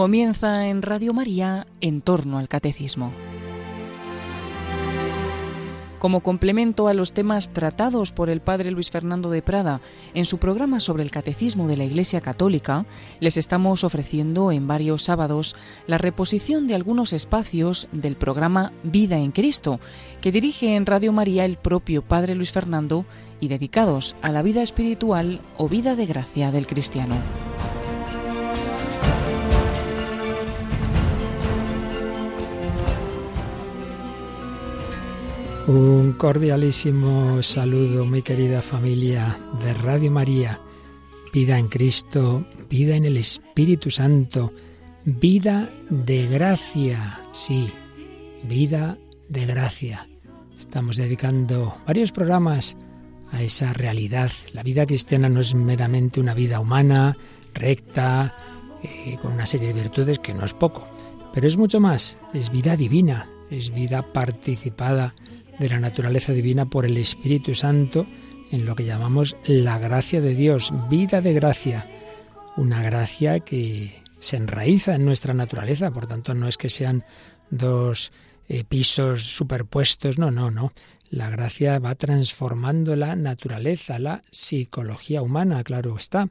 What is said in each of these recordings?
Comienza en Radio María en torno al catecismo. Como complemento a los temas tratados por el padre Luis Fernando de Prada en su programa sobre el catecismo de la Iglesia Católica, les estamos ofreciendo en varios sábados la reposición de algunos espacios del programa Vida en Cristo, que dirige en Radio María el propio padre Luis Fernando y dedicados a la vida espiritual o vida de gracia del cristiano. Un cordialísimo saludo, mi querida familia de Radio María. Vida en Cristo, vida en el Espíritu Santo, vida de gracia, sí, vida de gracia. Estamos dedicando varios programas a esa realidad. La vida cristiana no es meramente una vida humana, recta, eh, con una serie de virtudes que no es poco, pero es mucho más, es vida divina, es vida participada de la naturaleza divina por el Espíritu Santo en lo que llamamos la gracia de Dios, vida de gracia, una gracia que se enraiza en nuestra naturaleza, por tanto no es que sean dos eh, pisos superpuestos, no, no, no. La gracia va transformando la naturaleza, la psicología humana, claro está.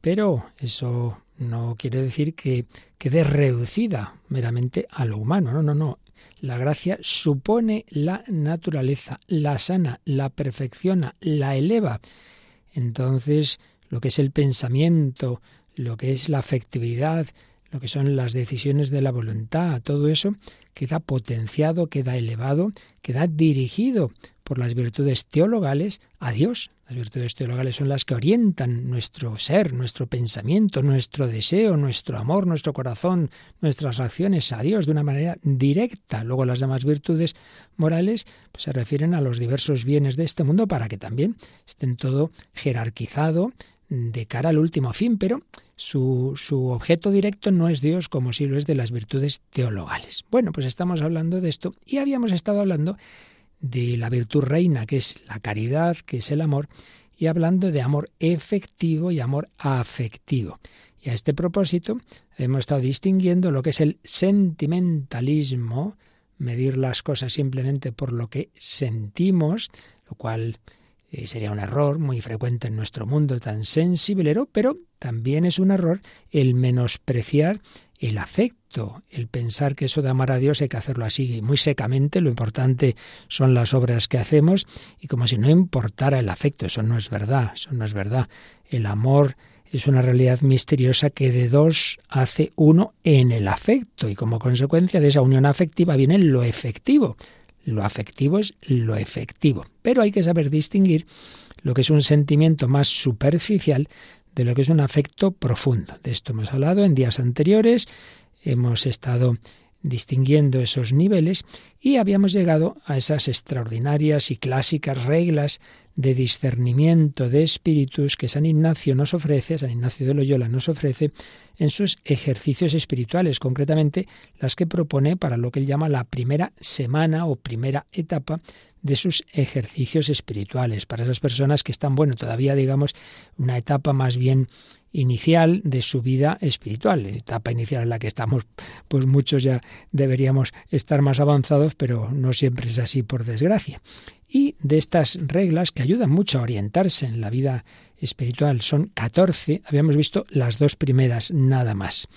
Pero eso no quiere decir que quede reducida meramente a lo humano, no, no, no. La gracia supone la naturaleza, la sana, la perfecciona, la eleva. Entonces, lo que es el pensamiento, lo que es la afectividad, lo que son las decisiones de la voluntad, todo eso queda potenciado, queda elevado, queda dirigido por las virtudes teologales a Dios, las virtudes teologales son las que orientan nuestro ser, nuestro pensamiento, nuestro deseo, nuestro amor, nuestro corazón, nuestras acciones a Dios de una manera directa. Luego las demás virtudes morales pues, se refieren a los diversos bienes de este mundo para que también estén todo jerarquizado de cara al último fin, pero su, su, objeto directo no es Dios como si lo es de las virtudes teologales. Bueno, pues estamos hablando de esto y habíamos estado hablando de la virtud reina, que es la caridad, que es el amor, y hablando de amor efectivo y amor afectivo. Y a este propósito hemos estado distinguiendo lo que es el sentimentalismo, medir las cosas simplemente por lo que sentimos, lo cual eh, sería un error muy frecuente en nuestro mundo tan sensiblero, pero también es un error el menospreciar el afecto, el pensar que eso de amar a Dios hay que hacerlo así muy secamente, lo importante son las obras que hacemos y como si no importara el afecto, eso no es verdad, eso no es verdad. El amor es una realidad misteriosa que de dos hace uno en el afecto y como consecuencia de esa unión afectiva viene lo efectivo. Lo afectivo es lo efectivo, pero hay que saber distinguir lo que es un sentimiento más superficial de lo que es un afecto profundo. De esto hemos hablado en días anteriores, hemos estado distinguiendo esos niveles y habíamos llegado a esas extraordinarias y clásicas reglas de discernimiento de espíritus que San Ignacio nos ofrece, San Ignacio de Loyola nos ofrece en sus ejercicios espirituales, concretamente las que propone para lo que él llama la primera semana o primera etapa de sus ejercicios espirituales, para esas personas que están, bueno, todavía digamos, una etapa más bien inicial de su vida espiritual, etapa inicial en la que estamos, pues muchos ya deberíamos estar más avanzados, pero no siempre es así por desgracia. Y de estas reglas que ayudan mucho a orientarse en la vida espiritual, son 14, habíamos visto las dos primeras nada más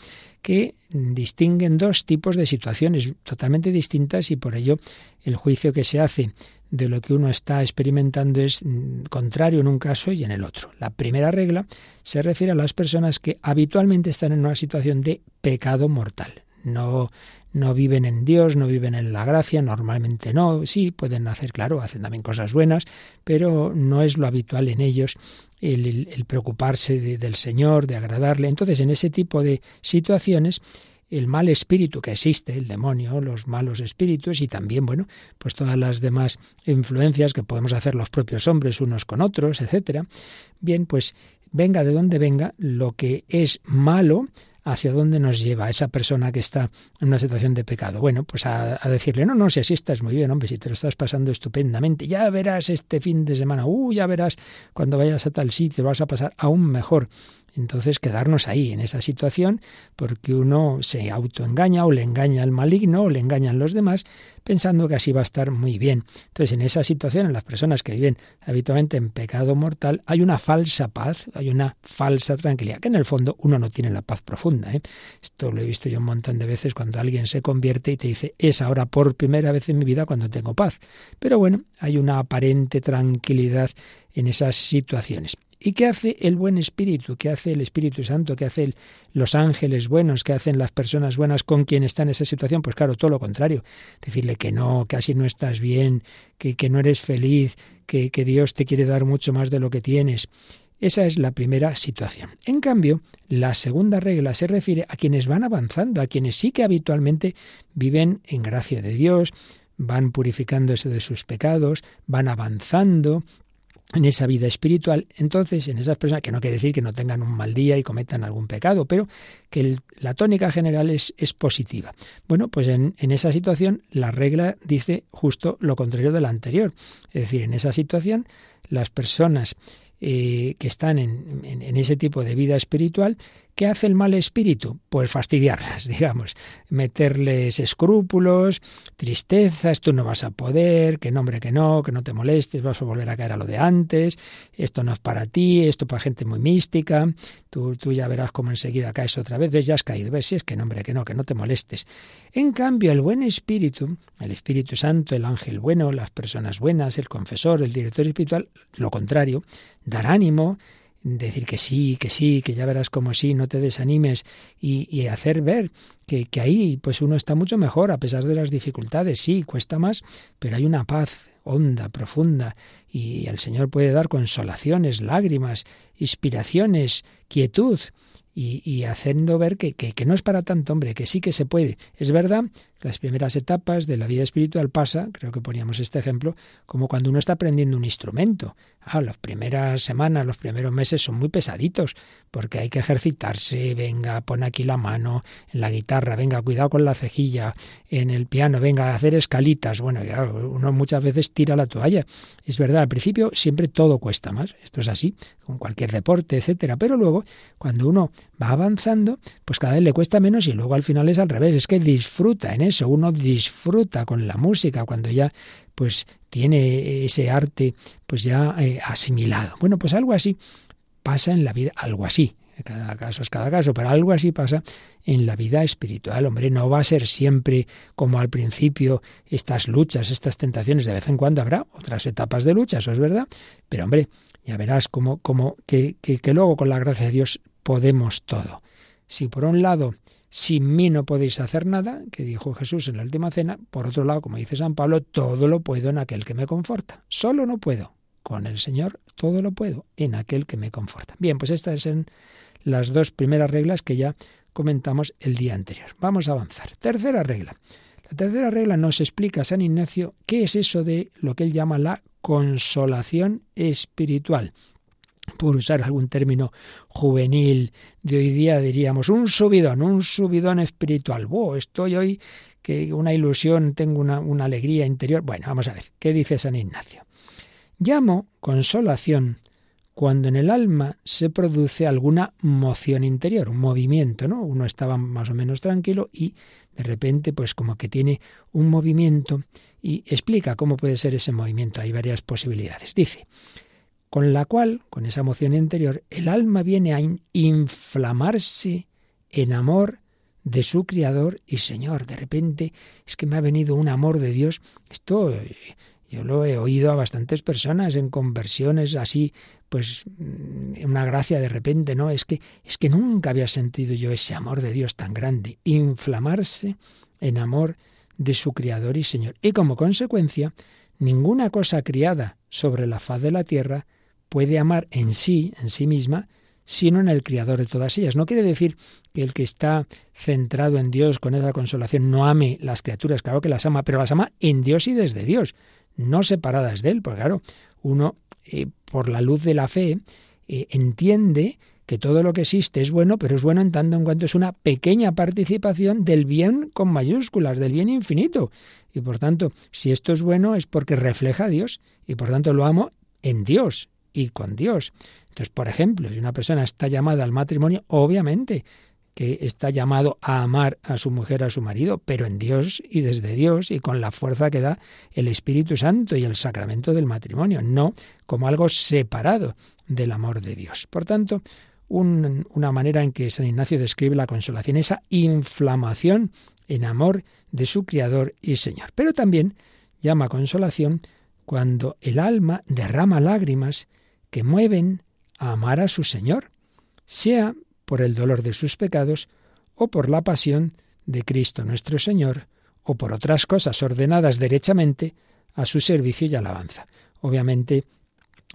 que distinguen dos tipos de situaciones totalmente distintas y por ello el juicio que se hace de lo que uno está experimentando es mm, contrario en un caso y en el otro. La primera regla se refiere a las personas que habitualmente están en una situación de pecado mortal. No, no viven en Dios, no viven en la gracia, normalmente no, sí, pueden hacer, claro, hacen también cosas buenas, pero no es lo habitual en ellos el, preocuparse del Señor, de agradarle. Entonces, en ese tipo de situaciones, el mal espíritu que existe, el demonio, los malos espíritus y también, bueno, pues todas las demás influencias que podemos hacer los propios hombres unos con otros, etcétera. Bien, pues venga de donde venga, lo que es malo hacia dónde nos lleva esa persona que está en una situación de pecado. Bueno, pues a, decirle, no, no, si así estás muy bien, hombre, si te lo estás pasando estupendamente, ya verás este fin de semana, uh, ya verás cuando vayas a tal sitio, vas a pasar aún mejor. Entonces quedarnos ahí, en esa situación, porque uno se autoengaña o le engaña al maligno o le engañan los demás, pensando que así va a estar muy bien. Entonces, en esa situación, en las personas que viven habitualmente en pecado mortal, hay una falsa paz, hay una falsa tranquilidad, que en el fondo uno no tiene la paz profunda. ¿eh? Esto lo he visto yo un montón de veces cuando alguien se convierte y te dice, es ahora por primera vez en mi vida cuando tengo paz. Pero bueno, hay una aparente tranquilidad en esas situaciones. ¿Y qué hace el buen espíritu? ¿Qué hace el Espíritu Santo? ¿Qué hacen los ángeles buenos? ¿Qué hacen las personas buenas con quien está en esa situación? Pues claro, todo lo contrario. Decirle que no, que así no estás bien, que, que no eres feliz, que, que Dios te quiere dar mucho más de lo que tienes. Esa es la primera situación. En cambio, la segunda regla se refiere a quienes van avanzando, a quienes sí que habitualmente viven en gracia de Dios, van purificándose de sus pecados, van avanzando, en esa vida espiritual, entonces en esas personas, que no quiere decir que no tengan un mal día y cometan algún pecado, pero que la tónica general es, positiva. Bueno, pues en, esa situación la regla dice justo lo contrario de la anterior. Es decir, en esa situación las personas eh, que están en, ese tipo de vida espiritual, ¿qué hace el mal espíritu? Pues fastidiarlas, digamos, meterles escrúpulos, tristezas, tú no vas a poder, que nombre que no, que no te molestes, vas a volver a caer a lo de antes, esto no es para ti, esto para gente muy mística, tú, tú ya verás cómo enseguida caes otra vez, ves, ya has caído, ves, si es que nombre que no, que no te molestes. En cambio, el buen espíritu, el Espíritu Santo, el ángel bueno, las personas buenas, el confesor, el director espiritual, lo contrario, dar ánimo, decir que sí, que sí, que ya verás como sí, no te desanimes y, hacer ver que, ahí pues uno está mucho mejor a pesar de las dificultades, sí, cuesta más, pero hay una paz honda, profunda, y el Señor puede dar consolaciones, lágrimas, inspiraciones, quietud, y, haciendo ver que, que, no es para tanto, hombre, que sí que se puede. Es verdad las primeras etapas de la vida espiritual pasa, creo que poníamos este ejemplo, como cuando uno está aprendiendo un instrumento. Ah, las primeras semanas, los primeros meses son muy pesaditos, porque hay que ejercitarse, venga, pon aquí la mano en la guitarra, venga, cuidado con la cejilla, en el piano, venga, hacer escalitas. Bueno, ya uno muchas veces tira la toalla. Es verdad, al principio siempre todo cuesta más, esto es así, con cualquier deporte, etcétera, pero luego, cuando uno va avanzando, pues cada vez le cuesta menos y luego al final es al revés, es que disfruta en eso, uno disfruta con la música cuando ya pues tiene ese arte pues ya eh, asimilado. Bueno, pues algo así pasa en la vida, algo así, cada caso es cada caso, pero algo así pasa en la vida espiritual. Hombre, no va a ser siempre como al principio estas luchas, estas tentaciones, de vez en cuando habrá otras etapas de lucha, eso es verdad, pero hombre, ya verás como que, que, que luego con la gracia de Dios podemos todo. Si por un lado sin mí no podéis hacer nada, que dijo Jesús en la última cena. Por otro lado, como dice San Pablo, todo lo puedo en aquel que me conforta. Solo no puedo. Con el Señor todo lo puedo en aquel que me conforta. Bien, pues estas son las dos primeras reglas que ya comentamos el día anterior. Vamos a avanzar. Tercera regla. La tercera regla nos explica San Ignacio qué es eso de lo que él llama la consolación espiritual por usar algún término juvenil de hoy día, diríamos, un subidón, un subidón espiritual. ¡Wow! Estoy hoy que una ilusión, tengo una, una alegría interior. Bueno, vamos a ver, ¿qué dice San Ignacio? Llamo consolación cuando en el alma se produce alguna moción interior, un movimiento, ¿no? Uno estaba más o menos tranquilo y de repente pues como que tiene un movimiento y explica cómo puede ser ese movimiento. Hay varias posibilidades. Dice, con la cual, con esa emoción interior, el alma viene a inflamarse en amor de su Criador y Señor. De repente es que me ha venido un amor de Dios. Esto eh, yo lo he oído a bastantes personas en conversiones así, pues mm, una gracia de repente, ¿no? Es que es que nunca había sentido yo ese amor de Dios tan grande, inflamarse en amor de su Criador y Señor. Y como consecuencia, ninguna cosa criada sobre la faz de la tierra puede amar en sí, en sí misma, sino en el Criador de todas ellas. No quiere decir que el que está centrado en Dios con esa consolación no ame las criaturas, claro que las ama, pero las ama en Dios y desde Dios, no separadas de Él, porque claro, uno eh, por la luz de la fe eh, entiende que todo lo que existe es bueno, pero es bueno en tanto en cuanto es una pequeña participación del bien con mayúsculas, del bien infinito. Y por tanto, si esto es bueno es porque refleja a Dios y por tanto lo amo en Dios y con Dios. Entonces, por ejemplo, si una persona está llamada al matrimonio, obviamente que está llamado a amar a su mujer, a su marido, pero en Dios y desde Dios y con la fuerza que da el Espíritu Santo y el sacramento del matrimonio, no como algo separado del amor de Dios. Por tanto, una manera en que San Ignacio describe la consolación, esa inflamación en amor de su Criador y Señor. Pero también llama consolación cuando el alma derrama lágrimas que mueven a amar a su Señor, sea por el dolor de sus pecados o por la pasión de Cristo nuestro Señor, o por otras cosas ordenadas derechamente a su servicio y alabanza. Obviamente,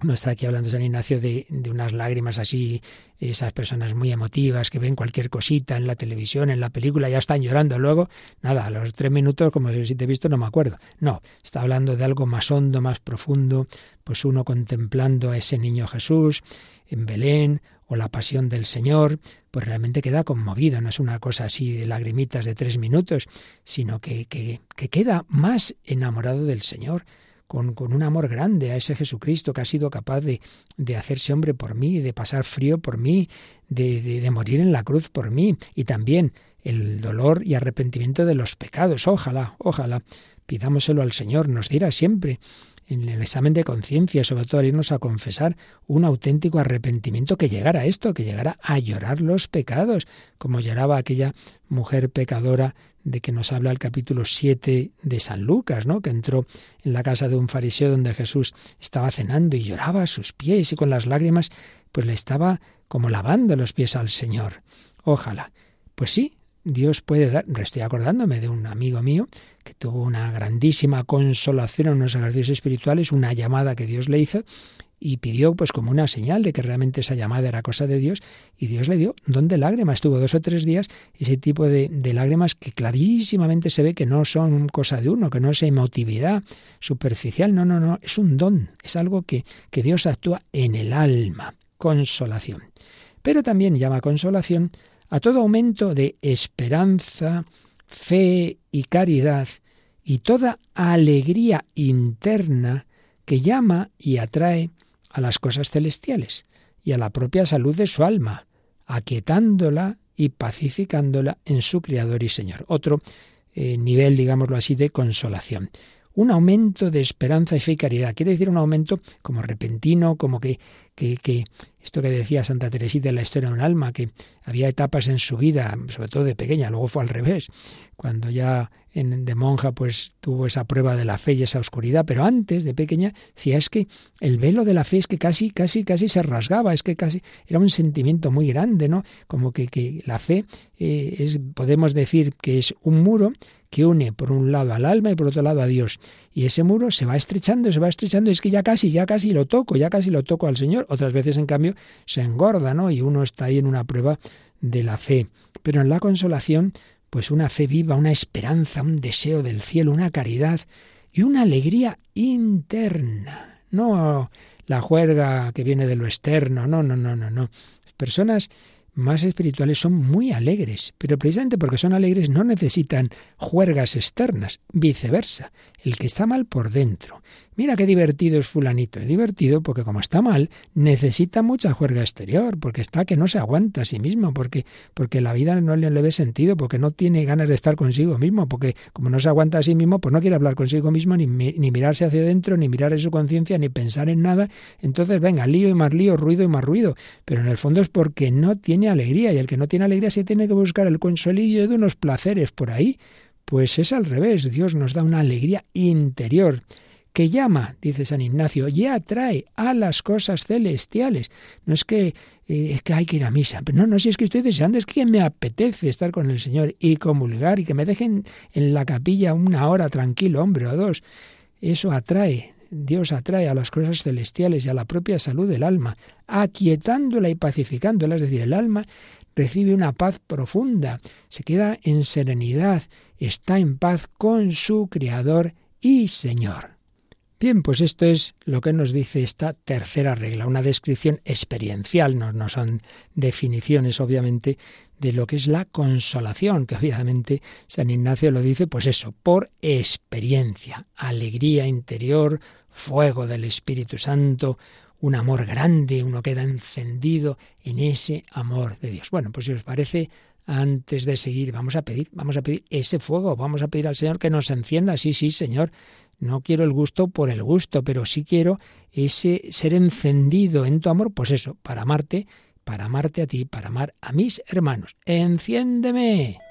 no está aquí hablando San Ignacio de, de, unas lágrimas así, esas personas muy emotivas que ven cualquier cosita en la televisión, en la película, ya están llorando. Luego, nada, a los tres minutos, como si te he visto, no me acuerdo. No, está hablando de algo más hondo, más profundo, pues uno contemplando a ese niño Jesús en Belén o la pasión del Señor, pues realmente queda conmovido, no es una cosa así de lagrimitas de tres minutos, sino que, que, que queda más enamorado del Señor con, un amor grande a ese Jesucristo que ha sido capaz de, de hacerse hombre por mí, de pasar frío por mí, de, de, morir en la cruz por mí, y también el dolor y arrepentimiento de los pecados. Ojalá, ojalá, pidámoselo al Señor, nos dirá siempre en el examen de conciencia, sobre todo al irnos a confesar, un auténtico arrepentimiento que llegara a esto, que llegara a llorar los pecados, como lloraba aquella mujer pecadora de que nos habla el capítulo 7 de San Lucas, ¿no? que entró en la casa de un fariseo donde Jesús estaba cenando y lloraba a sus pies y con las lágrimas pues le estaba como lavando los pies al Señor. Ojalá. Pues sí, Dios puede dar, estoy acordándome de un amigo mío que tuvo una grandísima consolación en unos ejercicios espirituales, una llamada que Dios le hizo y pidió pues como una señal de que realmente esa llamada era cosa de Dios y Dios le dio don de lágrimas. Tuvo dos o tres días ese tipo de, de, lágrimas que clarísimamente se ve que no son cosa de uno, que no es emotividad superficial, no, no, no, es un don, es algo que, que Dios actúa en el alma, consolación. Pero también llama consolación a todo aumento de esperanza, fe y caridad y toda alegría interna que llama y atrae a las cosas celestiales y a la propia salud de su alma, aquietándola y pacificándola en su Creador y Señor. Otro eh, nivel, digámoslo así, de consolación un aumento de esperanza y fe y caridad. Quiere decir un aumento como repentino, como que, que, que esto que decía Santa Teresita en la historia de un alma, que había etapas en su vida, sobre todo de pequeña, luego fue al revés, cuando ya en, de monja pues tuvo esa prueba de la fe y esa oscuridad, pero antes de pequeña decía es que el velo de la fe es que casi, casi, casi se rasgaba, es que casi era un sentimiento muy grande, ¿no? Como que, que la fe eh, es, podemos decir que es un muro que une por un lado al alma y por otro lado a Dios. Y ese muro se va estrechando, se va estrechando, es que ya casi, ya casi lo toco, ya casi lo toco al Señor. Otras veces, en cambio, se engorda, ¿no? Y uno está ahí en una prueba de la fe. Pero en la consolación, pues una fe viva, una esperanza, un deseo del cielo, una caridad y una alegría interna. No la juerga que viene de lo externo, no, no, no, no, no. Personas más espirituales son muy alegres, pero precisamente porque son alegres no necesitan juergas externas, viceversa, el que está mal por dentro. Mira qué divertido es fulanito, es divertido porque como está mal, necesita mucha juerga exterior, porque está que no se aguanta a sí mismo, porque, porque la vida no le, le ve sentido, porque no tiene ganas de estar consigo mismo, porque como no se aguanta a sí mismo, pues no quiere hablar consigo mismo, ni, ni mirarse hacia adentro, ni mirar en su conciencia, ni pensar en nada. Entonces, venga, lío y más lío, ruido y más ruido. Pero en el fondo es porque no tiene alegría, y el que no tiene alegría se tiene que buscar el consuelillo de unos placeres por ahí. Pues es al revés, Dios nos da una alegría interior que llama, dice San Ignacio, y atrae a las cosas celestiales. No es que, eh, que hay que ir a misa, pero no, no, si es que estoy deseando, es que me apetece estar con el Señor y comulgar y que me dejen en la capilla una hora tranquilo, hombre, o dos. Eso atrae, Dios atrae a las cosas celestiales y a la propia salud del alma, aquietándola y pacificándola, es decir, el alma recibe una paz profunda, se queda en serenidad, está en paz con su Creador y Señor. Bien, pues esto es lo que nos dice esta tercera regla, una descripción experiencial, no, son definiciones obviamente de lo que es la consolación, que obviamente San Ignacio lo dice, pues eso, por experiencia, alegría interior, fuego del Espíritu Santo, un amor grande, uno queda encendido en ese amor de Dios. Bueno, pues si os parece, antes de seguir, vamos a pedir, vamos a pedir ese fuego, vamos a pedir al Señor que nos encienda. Sí, sí, Señor, no quiero el gusto por el gusto, pero sí quiero ese ser encendido en tu amor, pues eso, para amarte, para amarte a ti, para amar a mis hermanos. Enciéndeme.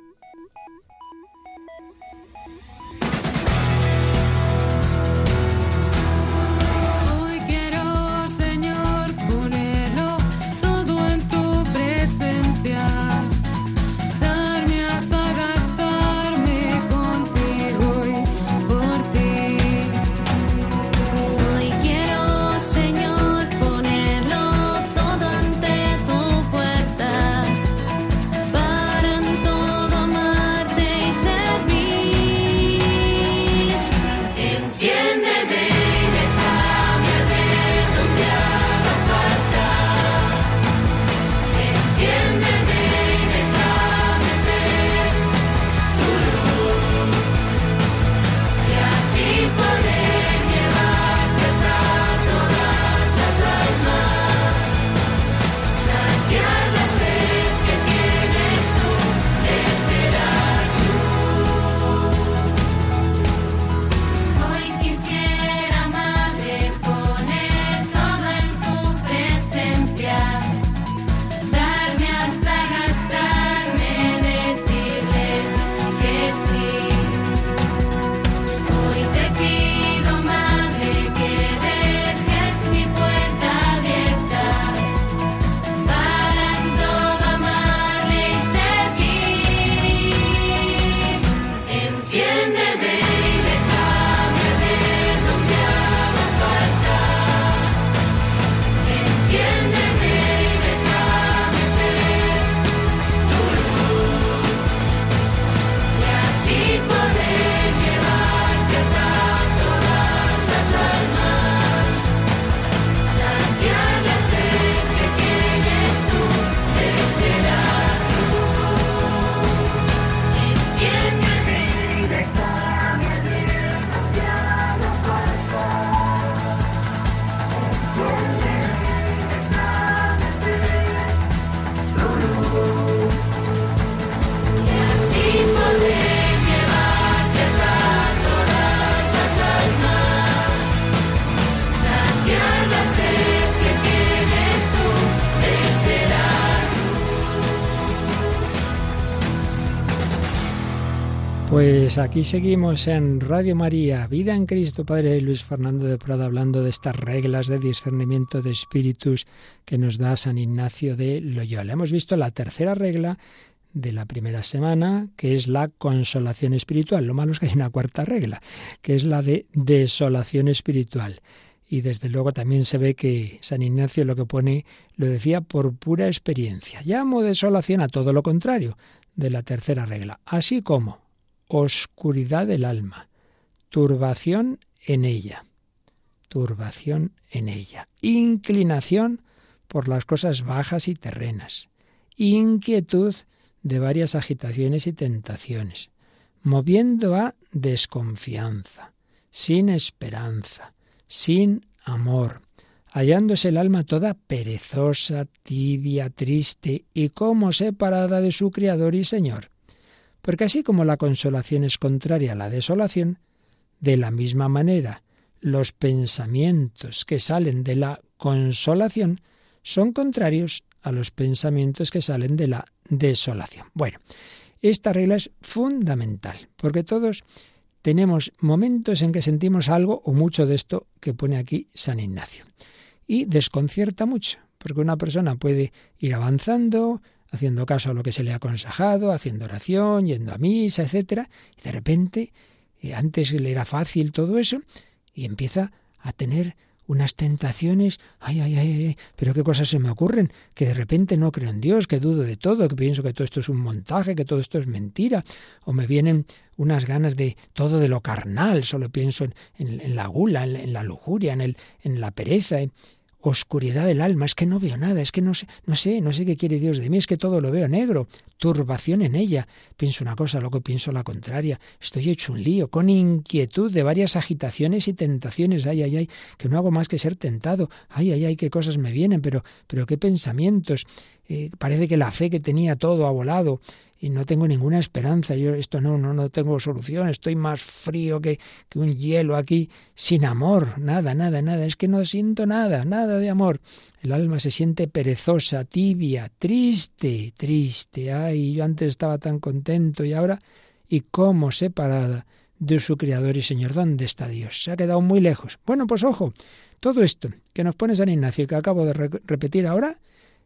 Pues aquí seguimos en Radio María, Vida en Cristo, Padre Luis Fernando de Prada, hablando de estas reglas de discernimiento de espíritus que nos da San Ignacio de Loyola. Hemos visto la tercera regla de la primera semana, que es la consolación espiritual. Lo malo es que hay una cuarta regla, que es la de desolación espiritual. Y desde luego también se ve que San Ignacio lo que pone lo decía por pura experiencia. Llamo desolación a todo lo contrario de la tercera regla, así como oscuridad del alma, turbación en ella, turbación en ella, inclinación por las cosas bajas y terrenas, inquietud de varias agitaciones y tentaciones, moviendo a desconfianza, sin esperanza, sin amor, hallándose el alma toda perezosa, tibia, triste y como separada de su Criador y Señor. Porque así como la consolación es contraria a la desolación, de la misma manera los pensamientos que salen de la consolación son contrarios a los pensamientos que salen de la desolación. Bueno, esta regla es fundamental, porque todos tenemos momentos en que sentimos algo o mucho de esto que pone aquí San Ignacio. Y desconcierta mucho, porque una persona puede ir avanzando, haciendo caso a lo que se le ha aconsejado, haciendo oración, yendo a misa, etcétera, y de repente, eh, antes le era fácil todo eso, y empieza a tener unas tentaciones, ay, ay, ay, pero qué cosas se me ocurren, que de repente no creo en Dios, que dudo de todo, que pienso que todo esto es un montaje, que todo esto es mentira, o me vienen unas ganas de todo de lo carnal, solo pienso en, la gula, en, la lujuria, en, el, en la pereza, oscuridad del alma, es que no veo nada, es que no sé, no sé, no sé qué quiere Dios de mí, es que todo lo veo negro, turbación en ella. Pienso una cosa, luego pienso la contraria, estoy hecho un lío, con inquietud de varias agitaciones y tentaciones, ay, ay, ay, que no hago más que ser tentado, ay, ay, ay, qué cosas me vienen, pero, pero qué pensamientos. Eh, parece que la fe que tenía todo ha volado, y no tengo ninguna esperanza. Yo esto no, no, no tengo solución. Estoy más frío que, que un hielo aquí, sin amor. Nada, nada, nada. Es que no siento nada, nada de amor. El alma se siente perezosa, tibia, triste, triste. Ay, yo antes estaba tan contento y ahora, y cómo separada de su Creador y Señor. ¿Dónde está Dios? Se ha quedado muy lejos. Bueno, pues ojo, todo esto que nos pone San Ignacio, que acabo de repetir ahora,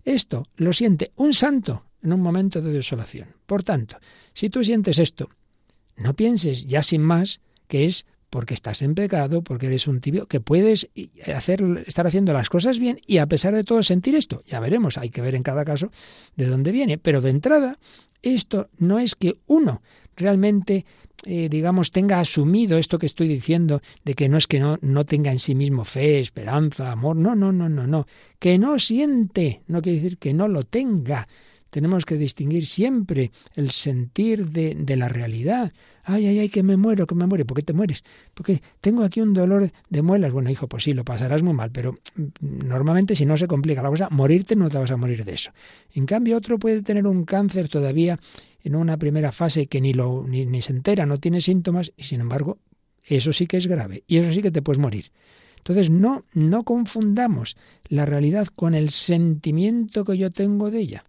esto lo siente un santo en un momento de desolación. Por tanto, si tú sientes esto, no pienses ya sin más que es porque estás en pecado, porque eres un tibio, que puedes hacer, estar haciendo las cosas bien y a pesar de todo sentir esto. Ya veremos, hay que ver en cada caso de dónde viene. Pero de entrada, esto no es que uno realmente, eh, digamos, tenga asumido esto que estoy diciendo, de que no es que no, no tenga en sí mismo fe, esperanza, amor. No, no, no, no, no. Que no siente, no quiere decir que no lo tenga tenemos que distinguir siempre el sentir de, la realidad. Ay, ay, ay, que me muero, que me muero. ¿Por qué te mueres? Porque tengo aquí un dolor de muelas. Bueno, hijo, pues sí, lo pasarás muy mal, pero mm, normalmente si no se complica la cosa, morirte no te vas a morir de eso. En cambio, otro puede tener un cáncer todavía en una primera fase que ni, lo, ni, ni se entera, no tiene síntomas, y sin embargo, eso sí que es grave, y eso sí que te puedes morir. Entonces, no, no confundamos la realidad con el sentimiento que yo tengo de ella.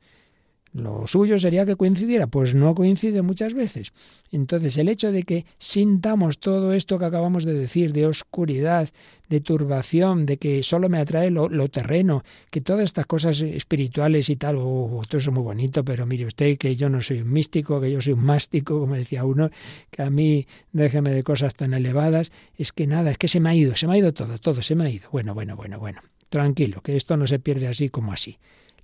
Lo suyo sería que coincidiera, pues no coincide muchas veces. Entonces, el hecho de que sintamos todo esto que acabamos de decir, de oscuridad, de turbación, de que solo me atrae lo, terreno, que todas estas cosas espirituales y tal, oh, todo eso es muy bonito, pero mire usted que yo no soy un místico, que yo soy un mástico, como decía uno, que a mí déjeme de cosas tan elevadas, es que nada, es que se me ha ido, se me ha ido todo, todo se me ha ido. Bueno, bueno, bueno, bueno, tranquilo, que esto no se pierde así como así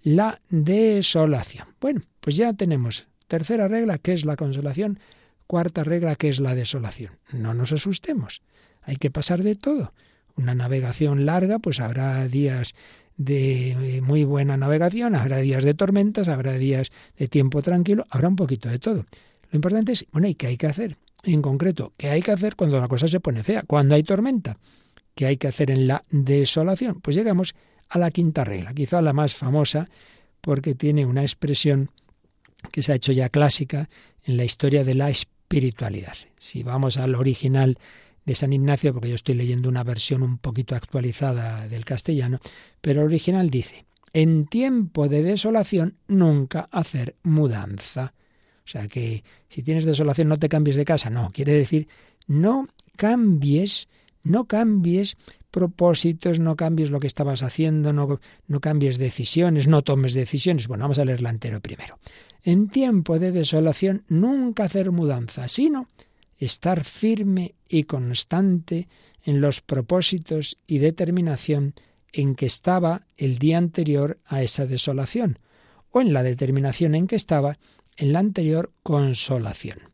la desolación. Bueno, pues ya tenemos tercera regla, que es la consolación, cuarta regla, que es la desolación. No nos asustemos, hay que pasar de todo. Una navegación larga, pues habrá días de muy buena navegación, habrá días de tormentas, habrá días de tiempo tranquilo, habrá un poquito de todo. Lo importante es, bueno, ¿y qué hay que hacer? En concreto, ¿qué hay que hacer cuando la cosa se pone fea? Cuando hay tormenta. ¿Qué hay que hacer en la desolación? Pues llegamos a la quinta regla, quizá la más famosa porque tiene una expresión que se ha hecho ya clásica en la historia de la espiritualidad. Si vamos al original de San Ignacio, porque yo estoy leyendo una versión un poquito actualizada del castellano, pero el original dice, en tiempo de desolación nunca hacer mudanza. O sea que si tienes desolación no te cambies de casa, no, quiere decir no cambies, no cambies propósitos, no cambies lo que estabas haciendo, no, cambies decisiones, no tomes decisiones. Bueno, vamos a leerla entero primero. En tiempo de desolación, nunca hacer mudanza, sino estar firme y constante en los propósitos y determinación en que estaba el día anterior a esa desolación, o en la determinación en que estaba en la anterior consolación.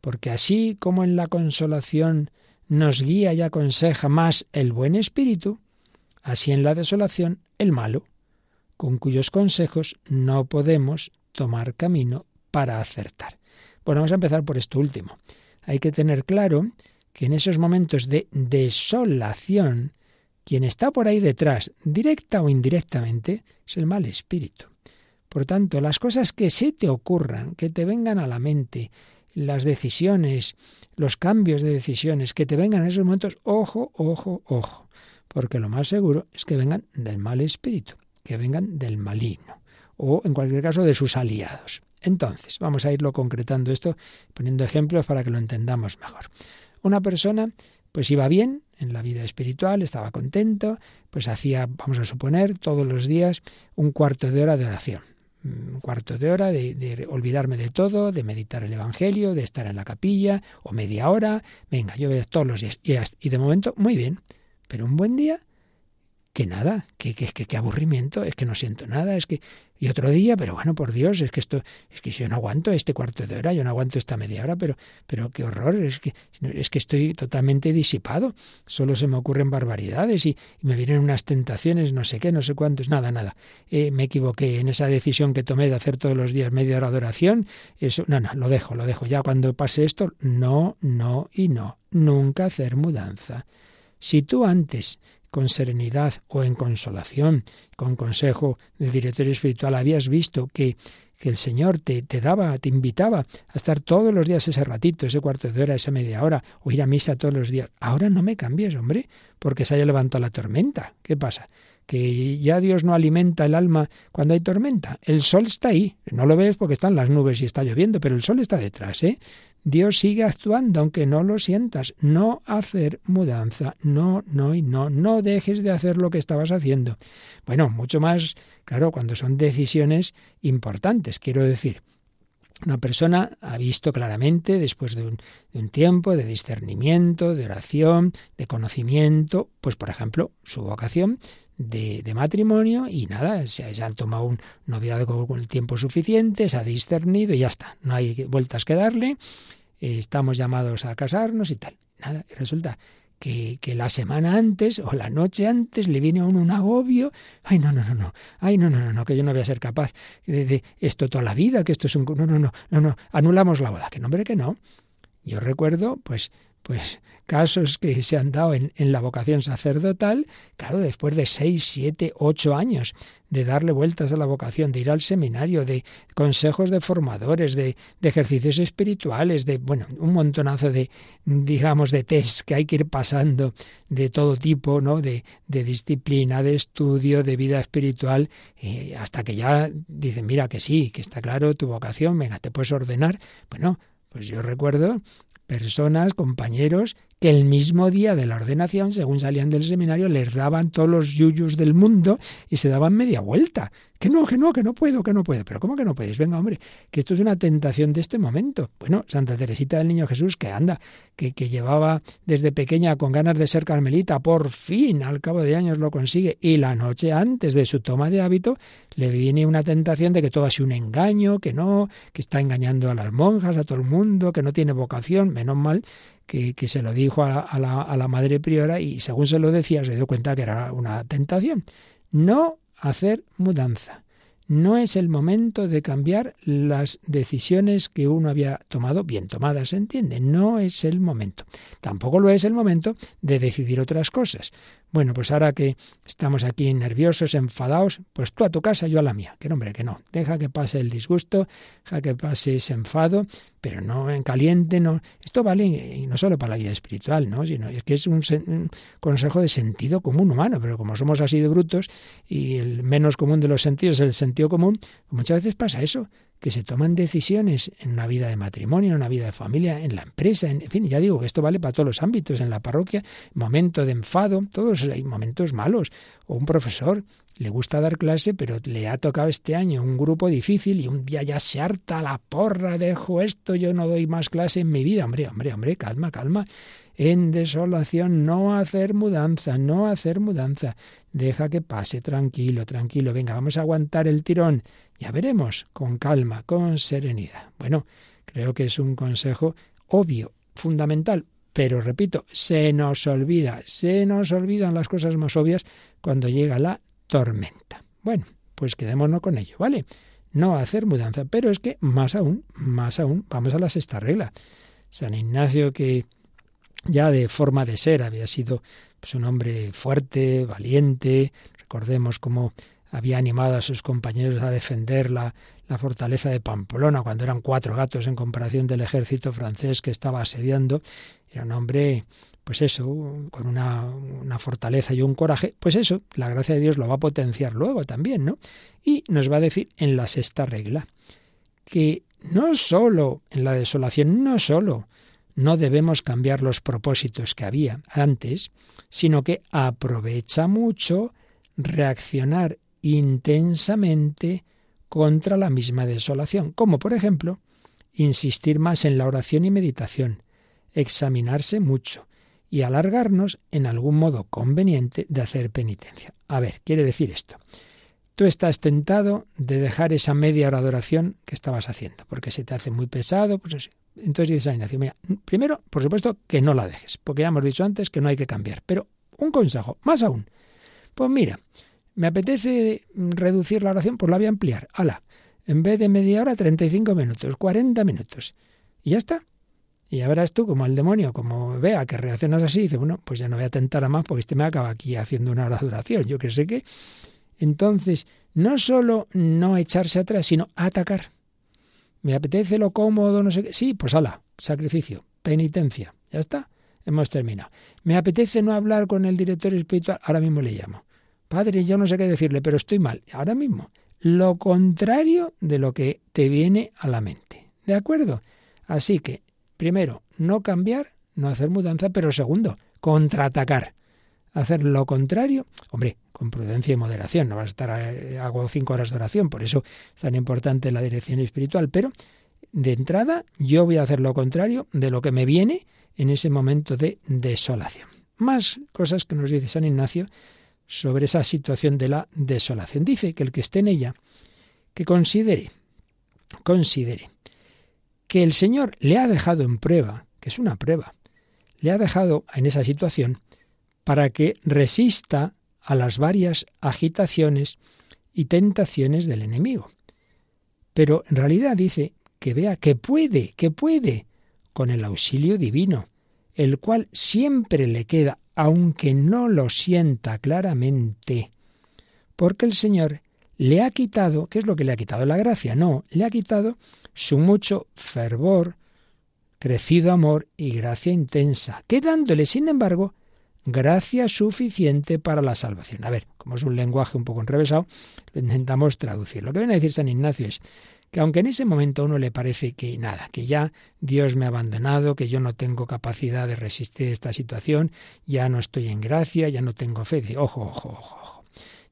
Porque así como en la consolación nos guía y aconseja más el buen espíritu, así en la desolación el malo, con cuyos consejos no podemos tomar camino para acertar. Bueno, vamos a empezar por esto último. Hay que tener claro que en esos momentos de desolación, quien está por ahí detrás, directa o indirectamente, es el mal espíritu. Por tanto, las cosas que se te ocurran, que te vengan a la mente, las decisiones, los cambios de decisiones que te vengan en esos momentos, ojo, ojo, ojo, porque lo más seguro es que vengan del mal espíritu, que vengan del maligno, o en cualquier caso de sus aliados. Entonces, vamos a irlo concretando esto, poniendo ejemplos para que lo entendamos mejor. Una persona pues iba bien en la vida espiritual, estaba contento, pues hacía, vamos a suponer, todos los días un cuarto de hora de oración un cuarto de hora de, olvidarme de todo, de meditar el Evangelio, de estar en la capilla, o media hora, venga, yo veo todos los días. Y, de momento, muy bien. Pero un buen día, que nada, que, que, que, aburrimiento, es que no siento nada, es que... Y otro día, pero bueno, por Dios, es que esto, es que yo no aguanto este cuarto de hora, yo no aguanto esta media hora, pero, pero qué horror, es que, es que estoy totalmente disipado, solo se me ocurren barbaridades y, me vienen unas tentaciones, no sé qué, no sé cuántos, nada, nada. Eh, me equivoqué en esa decisión que tomé de hacer todos los días media hora de oración, eso, no, no, lo dejo, lo dejo. Ya cuando pase esto, no, no y no, nunca hacer mudanza. Si tú antes con serenidad o en consolación, con consejo de directorio espiritual, habías visto que, que el Señor te, te, daba, te invitaba a estar todos los días ese ratito, ese cuarto de hora, esa media hora, o ir a misa todos los días. Ahora no me cambies, hombre, porque se haya levantado la tormenta. ¿Qué pasa? que ya Dios no alimenta el alma cuando hay tormenta. El sol está ahí, no lo ves porque están las nubes y está lloviendo, pero el sol está detrás, ¿eh? Dios sigue actuando aunque no lo sientas. No hacer mudanza. No, no y no. No dejes de hacer lo que estabas haciendo. Bueno, mucho más, claro, cuando son decisiones importantes, quiero decir. Una persona ha visto claramente, después de un, de un, tiempo de discernimiento, de oración, de conocimiento, pues por ejemplo, su vocación de, matrimonio y nada, se, se han tomado un noviazgo con el tiempo suficiente, se ha discernido y ya está, no hay vueltas que darle, eh, estamos llamados a casarnos y tal. Nada, resulta que, que, la semana antes o la noche antes le viene a uno un agobio. Ay, no, no, no, no. Ay, no, no, no, no, que yo no voy a ser capaz de, de esto toda la vida, que esto es un... No, no, no, no, no, anulamos la boda. Que no, hombre, que no. Yo recuerdo, pues, pues casos que se han dado en, en, la vocación sacerdotal, claro, después de seis, siete, ocho años de darle vueltas a la vocación, de ir al seminario, de consejos de formadores, de, ejercicios espirituales, de, bueno, un montonazo de, digamos, de test que hay que ir pasando de todo tipo, ¿no? De, de disciplina, de estudio, de vida espiritual, hasta que ya dicen, mira que sí, que está claro tu vocación, venga, te puedes ordenar. Bueno, pues yo recuerdo personas, compañeros, que el mismo día de la ordenación, según salían del seminario, les daban todos los yuyus del mundo y se daban media vuelta. Que no, que no, que no puedo, que no puedo. Pero ¿cómo que no puedes? Venga, hombre, que esto es una tentación de este momento. Bueno, Santa Teresita del Niño Jesús, que anda, que, que llevaba desde pequeña con ganas de ser carmelita, por fin, al cabo de años lo consigue. Y la noche antes de su toma de hábito, le viene una tentación de que todo ha sido un engaño, que no, que está engañando a las monjas, a todo el mundo, que no tiene vocación. Menos mal que, se lo dijo a, a, la, a la madre priora y según se lo decía se dio cuenta que era una tentación. No hacer mudanza. No es el momento de cambiar las decisiones que uno había tomado, bien tomadas, se entiende, no es el momento. Tampoco lo es el momento de decidir otras cosas. Bueno, pues ahora que estamos aquí nerviosos, enfadados, pues tú a tu casa, yo a la mía. Que no, hombre, que no. Deja que pase el disgusto, deja que pase ese enfado, pero no en caliente, no. Esto vale y no solo para la vida espiritual, ¿no? Sino es que es un, un, consejo de sentido común humano, pero como somos así de brutos y el menos común de los sentidos es el sentido común, muchas veces pasa eso, que se toman decisiones en una vida de matrimonio, en una vida de familia, en la empresa, en, en fin, ya digo que esto vale para todos los ámbitos, en la parroquia, momento de enfado, todos hay momentos malos, o un profesor le gusta dar clase, pero le ha tocado este año un grupo difícil y un día ya se harta la porra, dejo esto, yo no doy más clase en mi vida. Hombre, hombre, hombre, calma, calma. En desolación, no hacer mudanza, no hacer mudanza. Deja que pase, tranquilo, tranquilo. Venga, vamos a aguantar el tirón. Ya veremos, con calma, con serenidad. Bueno, creo que es un consejo obvio, fundamental, pero repito, se nos olvida, se nos olvidan las cosas más obvias cuando llega la tormenta. Bueno, pues quedémonos con ello, ¿vale? No hacer mudanza, pero es que más aún, más aún, vamos a la sexta regla. San Ignacio que ya de forma de ser había sido pues, un hombre fuerte, valiente, recordemos cómo había animado a sus compañeros a defender la, la, fortaleza de Pamplona cuando eran cuatro gatos en comparación del ejército francés que estaba asediando. Era un hombre, pues eso, con una, una, fortaleza y un coraje. Pues eso, la gracia de Dios lo va a potenciar luego también, ¿no? Y nos va a decir en la sexta regla que no solo en la desolación, no solo no debemos cambiar los propósitos que había antes, sino que aprovecha mucho reaccionar intensamente contra la misma desolación, como por ejemplo insistir más en la oración y meditación, examinarse mucho, y alargarnos en algún modo conveniente de hacer penitencia. A ver, quiere decir esto. Tú estás tentado de dejar esa media hora de oración que estabas haciendo, porque se te hace muy pesado, pues entonces dices a Ignacio, mira, primero, por supuesto, que no la dejes, porque ya hemos dicho antes que no hay que cambiar. Pero un consejo, más aún, pues mira, me apetece reducir la oración, pues la voy a ampliar. Ala, en vez de media hora, 35 minutos, 40 minutos. Y ya está. Y ya verás tú como el demonio, como vea que reaccionas así, dice, bueno, pues ya no voy a tentar a más porque este me acaba aquí haciendo una hora de oración. Yo que sé qué. Entonces, no solo no echarse atrás, sino atacar. Me apetece lo cómodo, no sé qué. Sí, pues ala, sacrificio, penitencia. Ya está, hemos terminado. Me apetece no hablar con el director espiritual, ahora mismo le llamo. Padre, yo no sé qué decirle, pero estoy mal. Ahora mismo. Lo contrario de lo que te viene a la mente. ¿De acuerdo? Así que, primero, no cambiar, no hacer mudanza, pero segundo, contraatacar. Hacer lo contrario. Hombre, con prudencia y moderación. No vas a estar, eh, hago cinco horas de oración, por eso es tan importante la dirección espiritual. Pero de entrada, yo voy a hacer lo contrario de lo que me viene en ese momento de desolación. Más cosas que nos dice San Ignacio sobre esa situación de la desolación. Dice que el que esté en ella, que considere, considere que el Señor le ha dejado en prueba, que es una prueba, le ha dejado en esa situación para que resista a las varias agitaciones y tentaciones del enemigo. Pero en realidad dice que vea que puede, que puede, con el auxilio divino, el cual siempre le queda, aunque no lo sienta claramente, porque el Señor le ha quitado, ¿qué es lo que le ha quitado? La gracia, no, le ha quitado su mucho fervor, crecido amor y gracia intensa, quedándole, sin embargo, gracia suficiente para la salvación. A ver, como es un lenguaje un poco enrevesado, lo intentamos traducir. Lo que viene a decir San Ignacio es que aunque en ese momento a uno le parece que nada, que ya Dios me ha abandonado, que yo no tengo capacidad de resistir esta situación, ya no estoy en gracia, ya no tengo fe, ojo, ojo, ojo, ojo.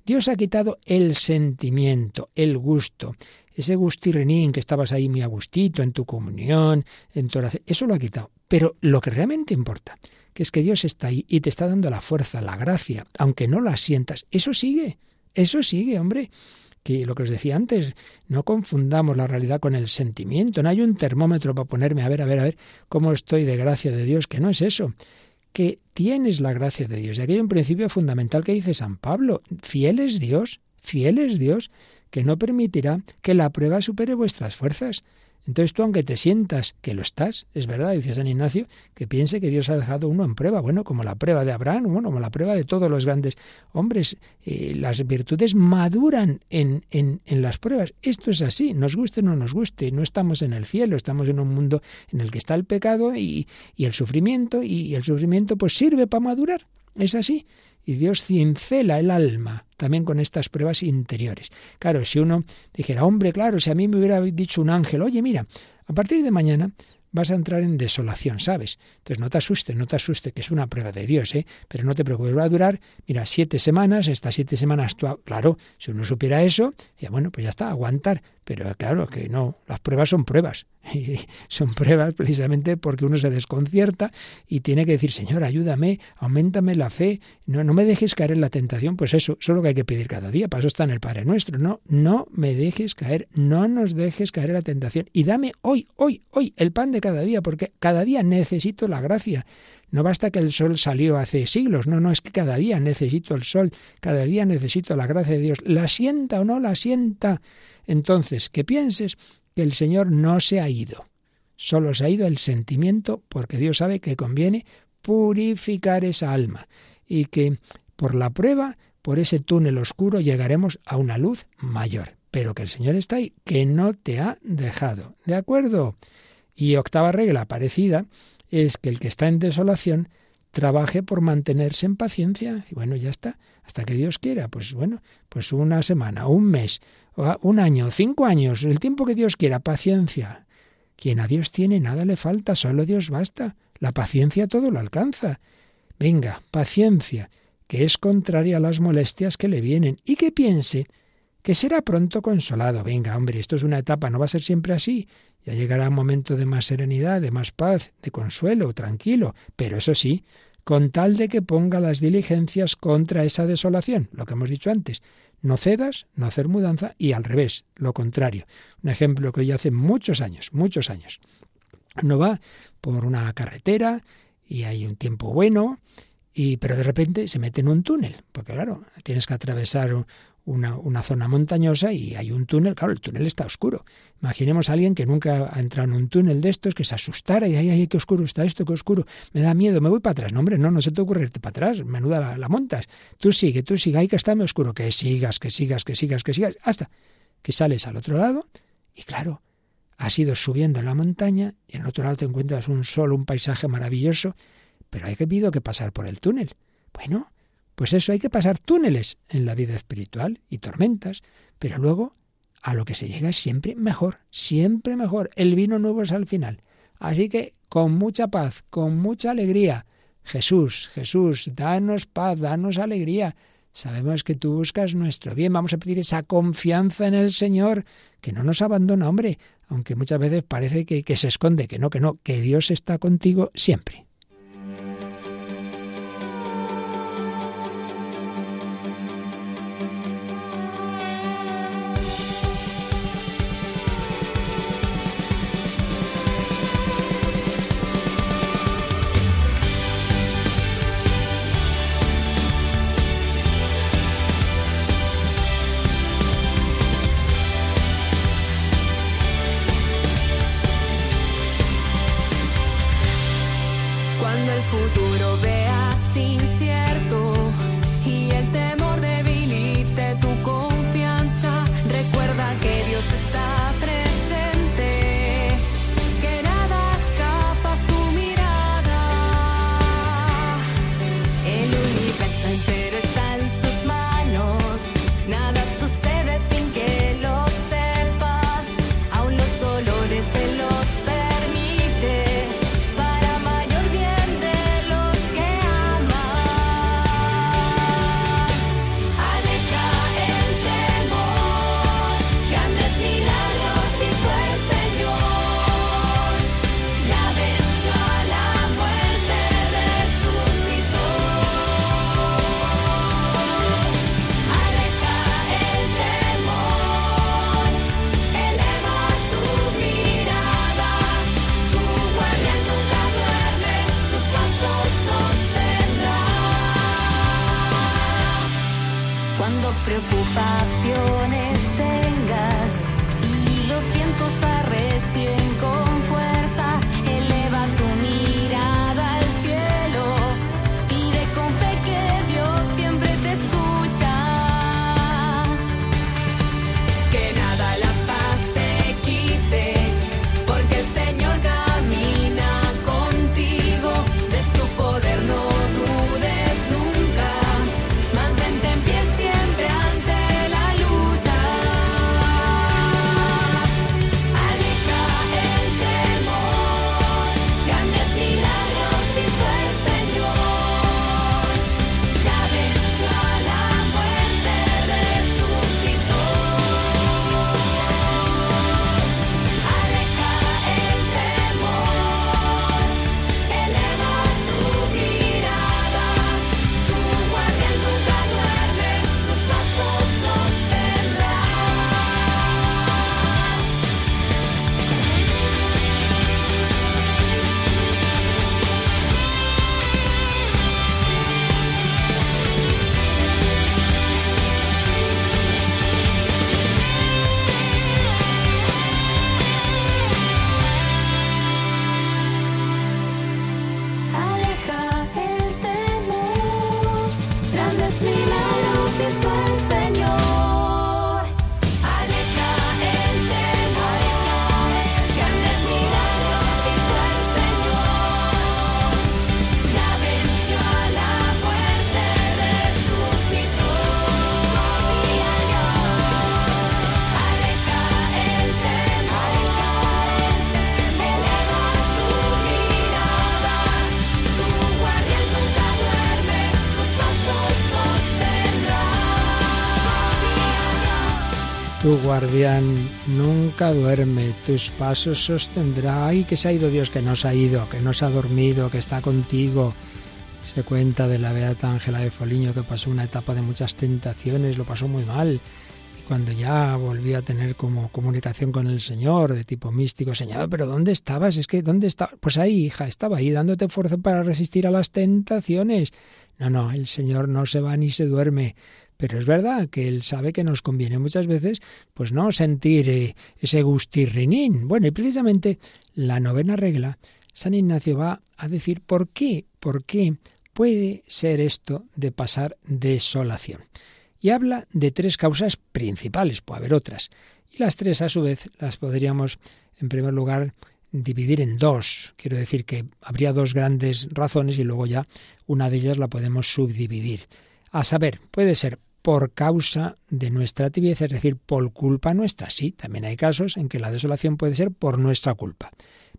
Dios ha quitado el sentimiento, el gusto, ese gustirrenín que estabas ahí muy a gustito en tu comunión, en tu oración, eso lo ha quitado. Pero lo que realmente importa que es que Dios está ahí y te está dando la fuerza, la gracia, aunque no la sientas. Eso sigue, eso sigue, hombre. Que lo que os decía antes, no confundamos la realidad con el sentimiento. No hay un termómetro para ponerme a ver, a ver, a ver cómo estoy de gracia de Dios, que no es eso. Que tienes la gracia de Dios. Y aquí hay un principio fundamental que dice San Pablo. Fiel es Dios, fiel es Dios, que no permitirá que la prueba supere vuestras fuerzas. Entonces tú, aunque te sientas que lo estás, es verdad, dice San Ignacio, que piense que Dios ha dejado uno en prueba, bueno, como la prueba de Abraham, bueno, como la prueba de todos los grandes hombres, eh, las virtudes maduran en, en, en las pruebas. Esto es así, nos guste o no nos guste, no estamos en el cielo, estamos en un mundo en el que está el pecado y, y el sufrimiento, y el sufrimiento pues sirve para madurar, es así y Dios cincela el alma también con estas pruebas interiores. Claro, si uno dijera, hombre, claro, si a mí me hubiera dicho un ángel, oye, mira, a partir de mañana vas a entrar en desolación, ¿sabes? Entonces no te asustes, no te asustes, que es una prueba de Dios, ¿eh? Pero no te preocupes, va a durar, mira, siete semanas, estas siete semanas, tú, claro, si uno supiera eso, ya bueno, pues ya está, aguantar. Pero claro, que no, las pruebas son pruebas. Son pruebas precisamente porque uno se desconcierta y tiene que decir, Señor, ayúdame, aumentame la fe, no, no me dejes caer en la tentación. Pues eso, eso es lo que hay que pedir cada día, para eso está en el Padre Nuestro. No, no me dejes caer, no nos dejes caer en la tentación. Y dame hoy, hoy, hoy el pan de cada día, porque cada día necesito la gracia. No basta que el sol salió hace siglos, no, no, es que cada día necesito el sol, cada día necesito la gracia de Dios. La sienta o no la sienta. Entonces, que pienses que el Señor no se ha ido. Solo se ha ido el sentimiento porque Dios sabe que conviene purificar esa alma y que por la prueba, por ese túnel oscuro, llegaremos a una luz mayor. Pero que el Señor está ahí, que no te ha dejado. ¿De acuerdo? Y octava regla parecida es que el que está en desolación trabaje por mantenerse en paciencia. Y bueno, ya está, hasta que Dios quiera. Pues bueno, pues una semana, un mes, un año, cinco años, el tiempo que Dios quiera, paciencia. Quien a Dios tiene nada le falta, solo Dios basta. La paciencia todo lo alcanza. Venga, paciencia, que es contraria a las molestias que le vienen, y que piense que será pronto consolado. Venga, hombre, esto es una etapa, no va a ser siempre así. Ya llegará un momento de más serenidad, de más paz, de consuelo, tranquilo, pero eso sí, con tal de que ponga las diligencias contra esa desolación, lo que hemos dicho antes. No cedas, no hacer mudanza y al revés, lo contrario. Un ejemplo que hoy hace muchos años, muchos años. No va por una carretera y hay un tiempo bueno, y, pero de repente se mete en un túnel, porque claro, tienes que atravesar una, zona montañosa y hay un túnel, claro, el túnel está oscuro. Imaginemos a alguien que nunca ha entrado en un túnel de estos, que se asustara y ay, ay, qué oscuro está esto, qué oscuro, me da miedo, me voy para atrás. No, hombre, no, no se te ocurre irte para atrás, menuda la, montas. Tú sigue, tú sigue, hay que está muy oscuro, que sigas, que sigas, que sigas, que sigas, hasta que sales al otro lado y claro, has ido subiendo la montaña y en el otro lado te encuentras un sol, un paisaje maravilloso, pero hay que habido que pasar por el túnel. Bueno, pues eso hay que pasar túneles en la vida espiritual y tormentas, pero luego a lo que se llega es siempre mejor, siempre mejor. El vino nuevo es al final. Así que con mucha paz, con mucha alegría. Jesús, Jesús, danos paz, danos alegría. Sabemos que tú buscas nuestro bien. Vamos a pedir esa confianza en el Señor, que no nos abandona, hombre, aunque muchas veces parece que, que se esconde, que no, que no, que Dios está contigo siempre. Guardián nunca duerme, tus pasos sostendrá. Ay, que se ha ido Dios, que nos ha ido, que nos ha dormido, que está contigo. Se cuenta de la beata Ángela de Foliño que pasó una etapa de muchas tentaciones, lo pasó muy mal. Y cuando ya volvió a tener como comunicación con el Señor de tipo místico, Señor, pero ¿dónde estabas? Es que, ¿dónde estabas? Pues ahí, hija, estaba ahí dándote fuerza para resistir a las tentaciones. No, no, el Señor no se va ni se duerme. Pero es verdad que él sabe que nos conviene muchas veces, pues no sentir eh, ese gustirrinín. Bueno, y precisamente la novena regla, San Ignacio va a decir por qué, por qué puede ser esto de pasar desolación. Y habla de tres causas principales, puede haber otras. Y las tres, a su vez, las podríamos, en primer lugar, dividir en dos. Quiero decir que habría dos grandes razones y luego ya una de ellas la podemos subdividir. A saber, puede ser por causa de nuestra tibieza, es decir, por culpa nuestra. Sí, también hay casos en que la desolación puede ser por nuestra culpa,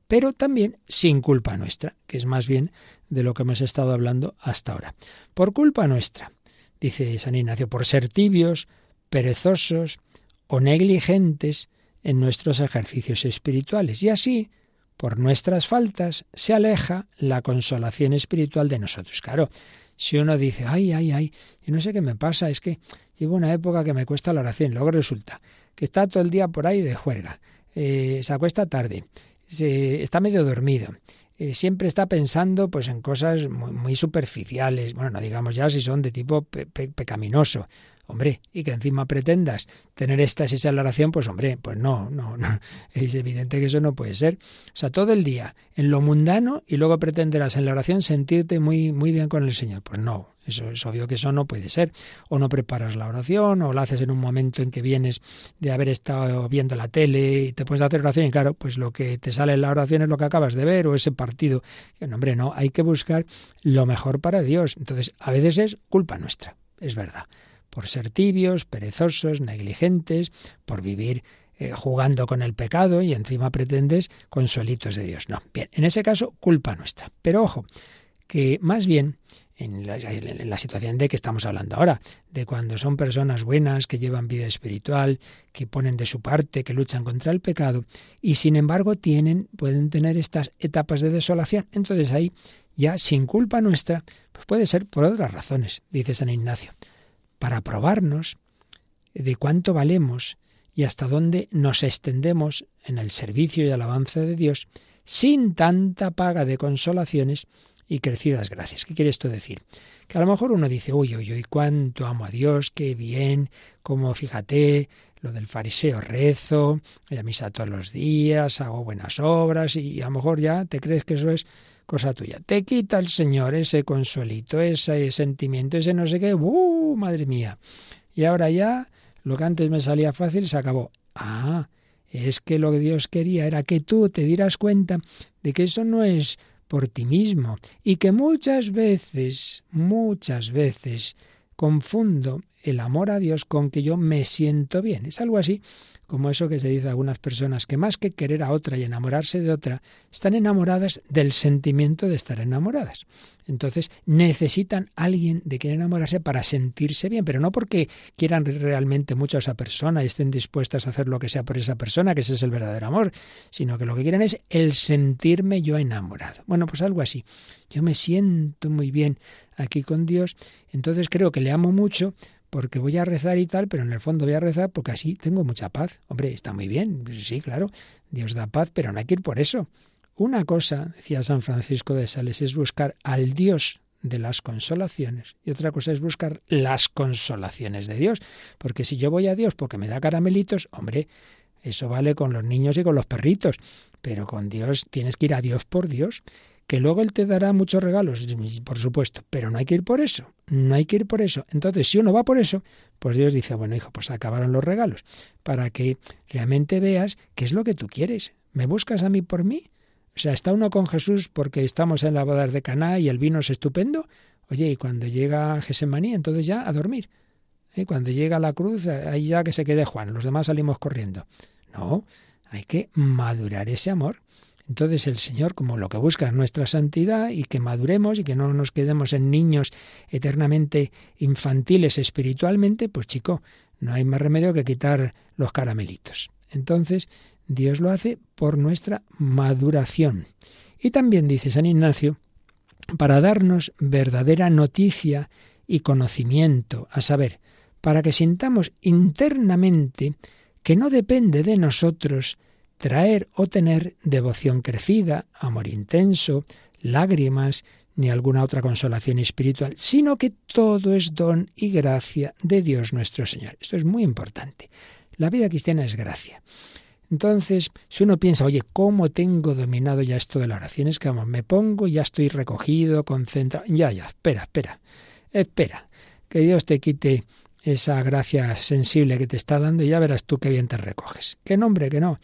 pero también sin culpa nuestra, que es más bien de lo que hemos estado hablando hasta ahora. Por culpa nuestra, dice San Ignacio, por ser tibios, perezosos o negligentes en nuestros ejercicios espirituales. Y así, por nuestras faltas, se aleja la consolación espiritual de nosotros. Claro, si uno dice, ay, ay, ay, yo no sé qué me pasa, es que llevo una época que me cuesta la oración, luego resulta que está todo el día por ahí de juerga, eh, se acuesta tarde, se, está medio dormido, eh, siempre está pensando pues en cosas muy, superficiales, bueno, no digamos ya si son de tipo pecaminoso, Hombre, y que encima pretendas tener éxtasis en la oración, pues hombre, pues no, no, no. Es evidente que eso no puede ser. O sea, todo el día en lo mundano y luego pretenderás en la oración sentirte muy, muy bien con el Señor. Pues no, eso es obvio que eso no puede ser. O no preparas la oración, o la haces en un momento en que vienes de haber estado viendo la tele y te puedes hacer oración y claro, pues lo que te sale en la oración es lo que acabas de ver o ese partido. No, hombre, no, hay que buscar lo mejor para Dios. Entonces, a veces es culpa nuestra, es verdad por ser tibios, perezosos, negligentes, por vivir eh, jugando con el pecado y encima pretendes consuelitos de Dios. No, bien, en ese caso, culpa nuestra. Pero ojo, que más bien en la, en la, situación de que estamos hablando ahora, de cuando son personas buenas, que llevan vida espiritual, que ponen de su parte, que luchan contra el pecado, y sin embargo tienen, pueden tener estas etapas de desolación. Entonces ahí, ya sin culpa nuestra, pues puede ser por otras razones, dice San Ignacio para probarnos de cuánto valemos y hasta dónde nos extendemos en el servicio y alabanza de Dios sin tanta paga de consolaciones y crecidas gracias. ¿Qué quiere esto decir? Que a lo mejor uno dice, uy, uy, uy, cuánto amo a Dios, qué bien, como fíjate, lo del fariseo rezo, voy a misa todos los días, hago buenas obras y a lo mejor ya te crees que eso es cosa tuya. Te quita el Señor ese consuelito, ese sentimiento, ese no sé qué, ¡uh! Madre mía. Y ahora ya lo que antes me salía fácil se acabó. Ah, es que lo que Dios quería era que tú te dieras cuenta de que eso no es por ti mismo y que muchas veces, muchas veces confundo el amor a Dios con que yo me siento bien. Es algo así como eso que se dice a algunas personas, que más que querer a otra y enamorarse de otra, están enamoradas del sentimiento de estar enamoradas. Entonces necesitan alguien de quien enamorarse para sentirse bien, pero no porque quieran realmente mucho a esa persona y estén dispuestas a hacer lo que sea por esa persona, que ese es el verdadero amor, sino que lo que quieren es el sentirme yo enamorado. Bueno, pues algo así. Yo me siento muy bien aquí con Dios, entonces creo que le amo mucho porque voy a rezar y tal, pero en el fondo voy a rezar porque así tengo mucha paz. Hombre, está muy bien, sí, claro, Dios da paz, pero no hay que ir por eso. Una cosa, decía San Francisco de Sales, es buscar al Dios de las consolaciones y otra cosa es buscar las consolaciones de Dios, porque si yo voy a Dios porque me da caramelitos, hombre, eso vale con los niños y con los perritos, pero con Dios tienes que ir a Dios por Dios que luego Él te dará muchos regalos, por supuesto, pero no hay que ir por eso, no hay que ir por eso. Entonces, si uno va por eso, pues Dios dice, bueno, hijo, pues acabaron los regalos, para que realmente veas qué es lo que tú quieres. ¿Me buscas a mí por mí? O sea, ¿está uno con Jesús porque estamos en la boda de Caná y el vino es estupendo? Oye, y cuando llega Gesemaní, entonces ya a dormir. Y ¿Eh? Cuando llega la cruz, ahí ya que se quede Juan, los demás salimos corriendo. No, hay que madurar ese amor. Entonces el Señor, como lo que busca es nuestra santidad y que maduremos y que no nos quedemos en niños eternamente infantiles espiritualmente, pues chico, no hay más remedio que quitar los caramelitos. Entonces Dios lo hace por nuestra maduración. Y también dice San Ignacio para darnos verdadera noticia y conocimiento, a saber, para que sintamos internamente que no depende de nosotros traer o tener devoción crecida, amor intenso, lágrimas, ni alguna otra consolación espiritual, sino que todo es don y gracia de Dios nuestro Señor. Esto es muy importante. La vida cristiana es gracia. Entonces, si uno piensa, oye, ¿cómo tengo dominado ya esto de la oración? Es que vamos, me pongo, ya estoy recogido, concentrado. Ya, ya, espera, espera, espera. Que Dios te quite esa gracia sensible que te está dando y ya verás tú qué bien te recoges. Que nombre, que no.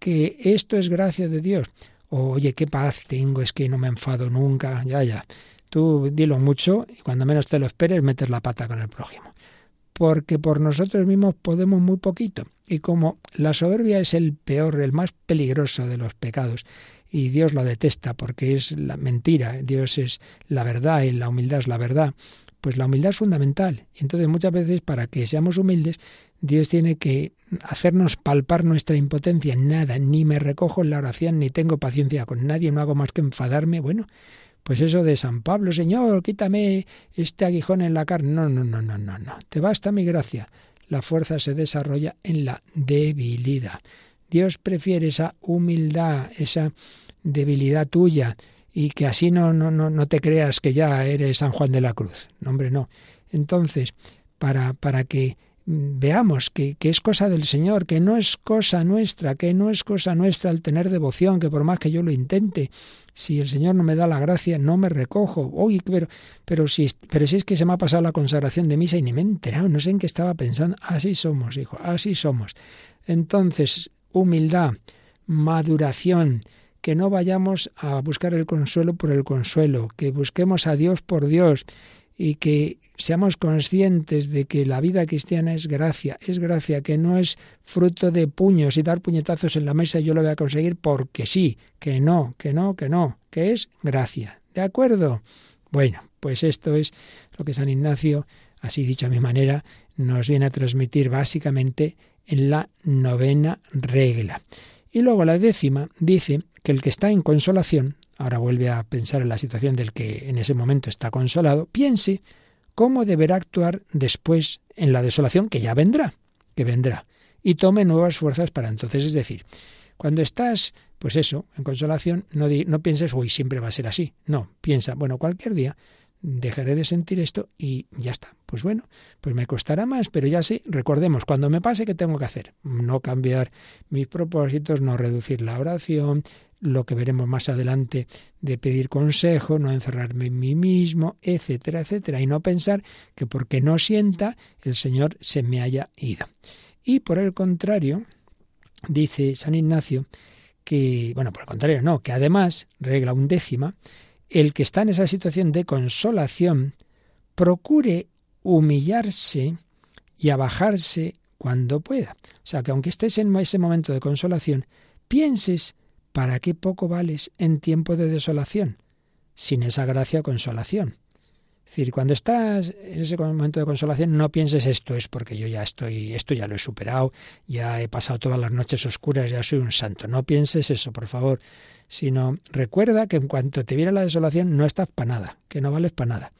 Esto es gracia de Dios. oye, qué paz tengo, es que no me enfado nunca. Ya, ya. Tú dilo mucho y cuando menos te lo esperes metes la pata con el prójimo. Porque por nosotros mismos podemos muy poquito. Y como la soberbia es el peor, el más peligroso de los pecados, y Dios lo detesta porque es la mentira, Dios es la verdad y la humildad es la verdad, pues la humildad es fundamental. Y entonces muchas veces para que seamos humildes, Dios tiene que hacernos palpar nuestra impotencia. Nada, ni me recojo en la oración, ni tengo paciencia con nadie, no hago más que enfadarme. Bueno, pues eso de San Pablo, Señor, quítame este aguijón en la carne. No, no, no, no, no, no. Te basta mi gracia. La fuerza se desarrolla en la debilidad. Dios prefiere esa humildad, esa debilidad tuya, y que así no, no, no, no te creas que ya eres San Juan de la Cruz. No, hombre, no. Entonces, para, para que veamos que, que, es cosa del Señor, que no es cosa nuestra, que no es cosa nuestra el tener devoción, que por más que yo lo intente, si el Señor no me da la gracia, no me recojo. Uy, pero, pero, si, pero si es que se me ha pasado la consagración de misa y ni me he enterado, no sé en qué estaba pensando. Así somos, hijo, así somos. Entonces, humildad, maduración, que no vayamos a buscar el consuelo por el consuelo, que busquemos a Dios por Dios y que seamos conscientes de que la vida cristiana es gracia, es gracia, que no es fruto de puños y dar puñetazos en la mesa y yo lo voy a conseguir porque sí, que no, que no, que no, que es gracia. ¿De acuerdo? Bueno, pues esto es lo que San Ignacio, así dicho a mi manera, nos viene a transmitir básicamente en la novena regla. Y luego la décima dice que el que está en consolación, ahora vuelve a pensar en la situación del que en ese momento está consolado, piense cómo deberá actuar después en la desolación que ya vendrá, que vendrá, y tome nuevas fuerzas para entonces. Es decir, cuando estás, pues eso, en consolación, no, no pienses, uy, siempre va a ser así. No, piensa, bueno, cualquier día dejaré de sentir esto y ya está. Pues bueno, pues me costará más, pero ya sí, recordemos, cuando me pase, ¿qué tengo que hacer? No cambiar mis propósitos, no reducir la oración, lo que veremos más adelante de pedir consejo, no encerrarme en mí mismo, etcétera, etcétera, y no pensar que porque no sienta el Señor se me haya ido. Y por el contrario, dice San Ignacio que, bueno, por el contrario, no, que además, regla undécima, el que está en esa situación de consolación, procure humillarse y abajarse cuando pueda. O sea, que aunque estés en ese momento de consolación, pienses ¿Para qué poco vales en tiempo de desolación? Sin esa gracia consolación. Es decir, cuando estás en ese momento de consolación, no pienses esto es porque yo ya estoy, esto ya lo he superado, ya he pasado todas las noches oscuras, ya soy un santo. No pienses eso, por favor, sino recuerda que en cuanto te viene la desolación no estás para nada, que no vales para nada.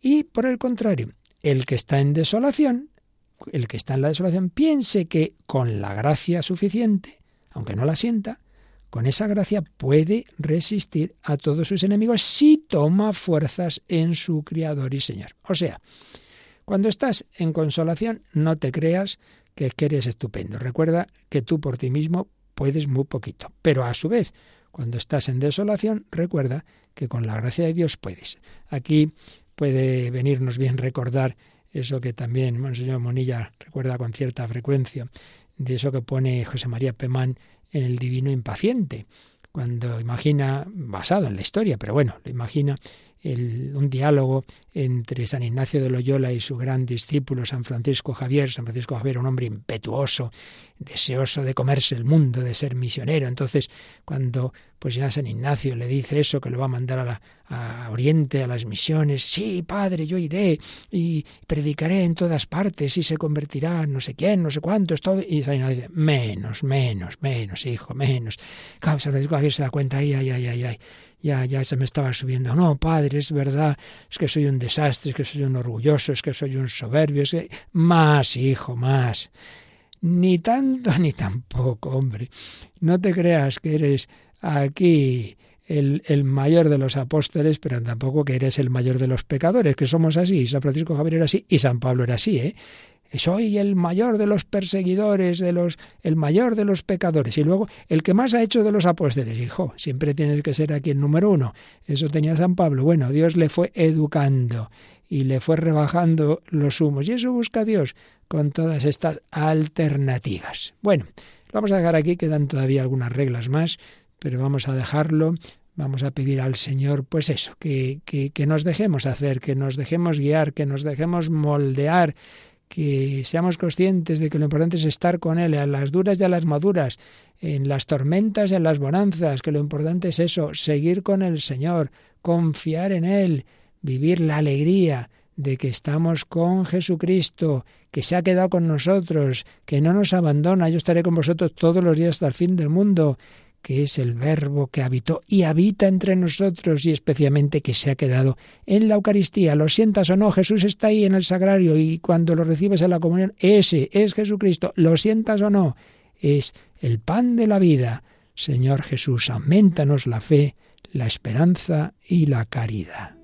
Y por el contrario, el que está en desolación, el que está en la desolación, piense que con la gracia suficiente, aunque no la sienta, con esa gracia puede resistir a todos sus enemigos si toma fuerzas en su Criador y Señor. O sea, cuando estás en consolación, no te creas que eres estupendo. Recuerda que tú por ti mismo puedes muy poquito. Pero a su vez, cuando estás en desolación, recuerda que con la gracia de Dios puedes. Aquí puede venirnos bien recordar eso que también Monseñor Monilla recuerda con cierta frecuencia, de eso que pone José María Pemán en el divino impaciente, cuando imagina, basado en la historia, pero bueno, lo imagina un diálogo entre San Ignacio de Loyola y su gran discípulo San Francisco Javier. San Francisco Javier, un hombre impetuoso, deseoso de comerse el mundo, de ser misionero. Entonces, cuando pues ya San Ignacio le dice eso, que lo va a mandar a, la, Oriente, a las misiones, sí, padre, yo iré y predicaré en todas partes y se convertirá no sé quién, no sé cuántos, todo. Y San Ignacio dice, menos, menos, menos, hijo, menos. San Francisco Javier se da cuenta, ay, ay, ay, ay, ay ya, ya se me estaba subiendo. No, padre, es verdad, es que soy un desastre, es que soy un orgulloso, es que soy un soberbio, es que... Más, hijo, más. Ni tanto ni tampoco, hombre. No te creas que eres aquí el, el, mayor de los apóstoles, pero tampoco que eres el mayor de los pecadores, que somos así. San Francisco Javier era así y San Pablo era así, ¿eh? Soy el mayor de los perseguidores, de los, el mayor de los pecadores. Y luego, el que más ha hecho de los apóstoles, hijo, siempre tienes que ser aquí el número uno. Eso tenía San Pablo. Bueno, Dios le fue educando y le fue rebajando los humos. Y eso busca Dios con todas estas alternativas. Bueno, vamos a dejar aquí, quedan todavía algunas reglas más, pero vamos a dejarlo. Vamos a pedir al Señor, pues eso, que, que, que nos dejemos hacer, que nos dejemos guiar, que nos dejemos moldear, que seamos conscientes de que lo importante es estar con Él, a las duras y a las maduras, en las tormentas y en las bonanzas, que lo importante es eso, seguir con el Señor, confiar en Él, vivir la alegría de que estamos con Jesucristo, que se ha quedado con nosotros, que no nos abandona, yo estaré con vosotros todos los días hasta el fin del mundo, que es el Verbo que habitó y habita entre nosotros y especialmente que se ha quedado en la Eucaristía. Lo sientas o no, Jesús está ahí en el sagrario y cuando lo recibes en la comunión, ese es Jesucristo. Lo sientas o no, es el pan de la vida. Señor Jesús, aumentanos la fe, la esperanza y la caridad.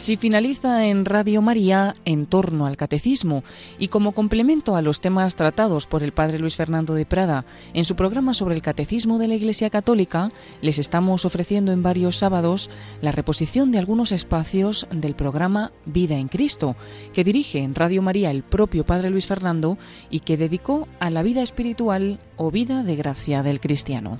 Así finaliza en Radio María en torno al catecismo y como complemento a los temas tratados por el padre Luis Fernando de Prada en su programa sobre el catecismo de la Iglesia Católica, les estamos ofreciendo en varios sábados la reposición de algunos espacios del programa Vida en Cristo, que dirige en Radio María el propio padre Luis Fernando y que dedicó a la vida espiritual o vida de gracia del cristiano.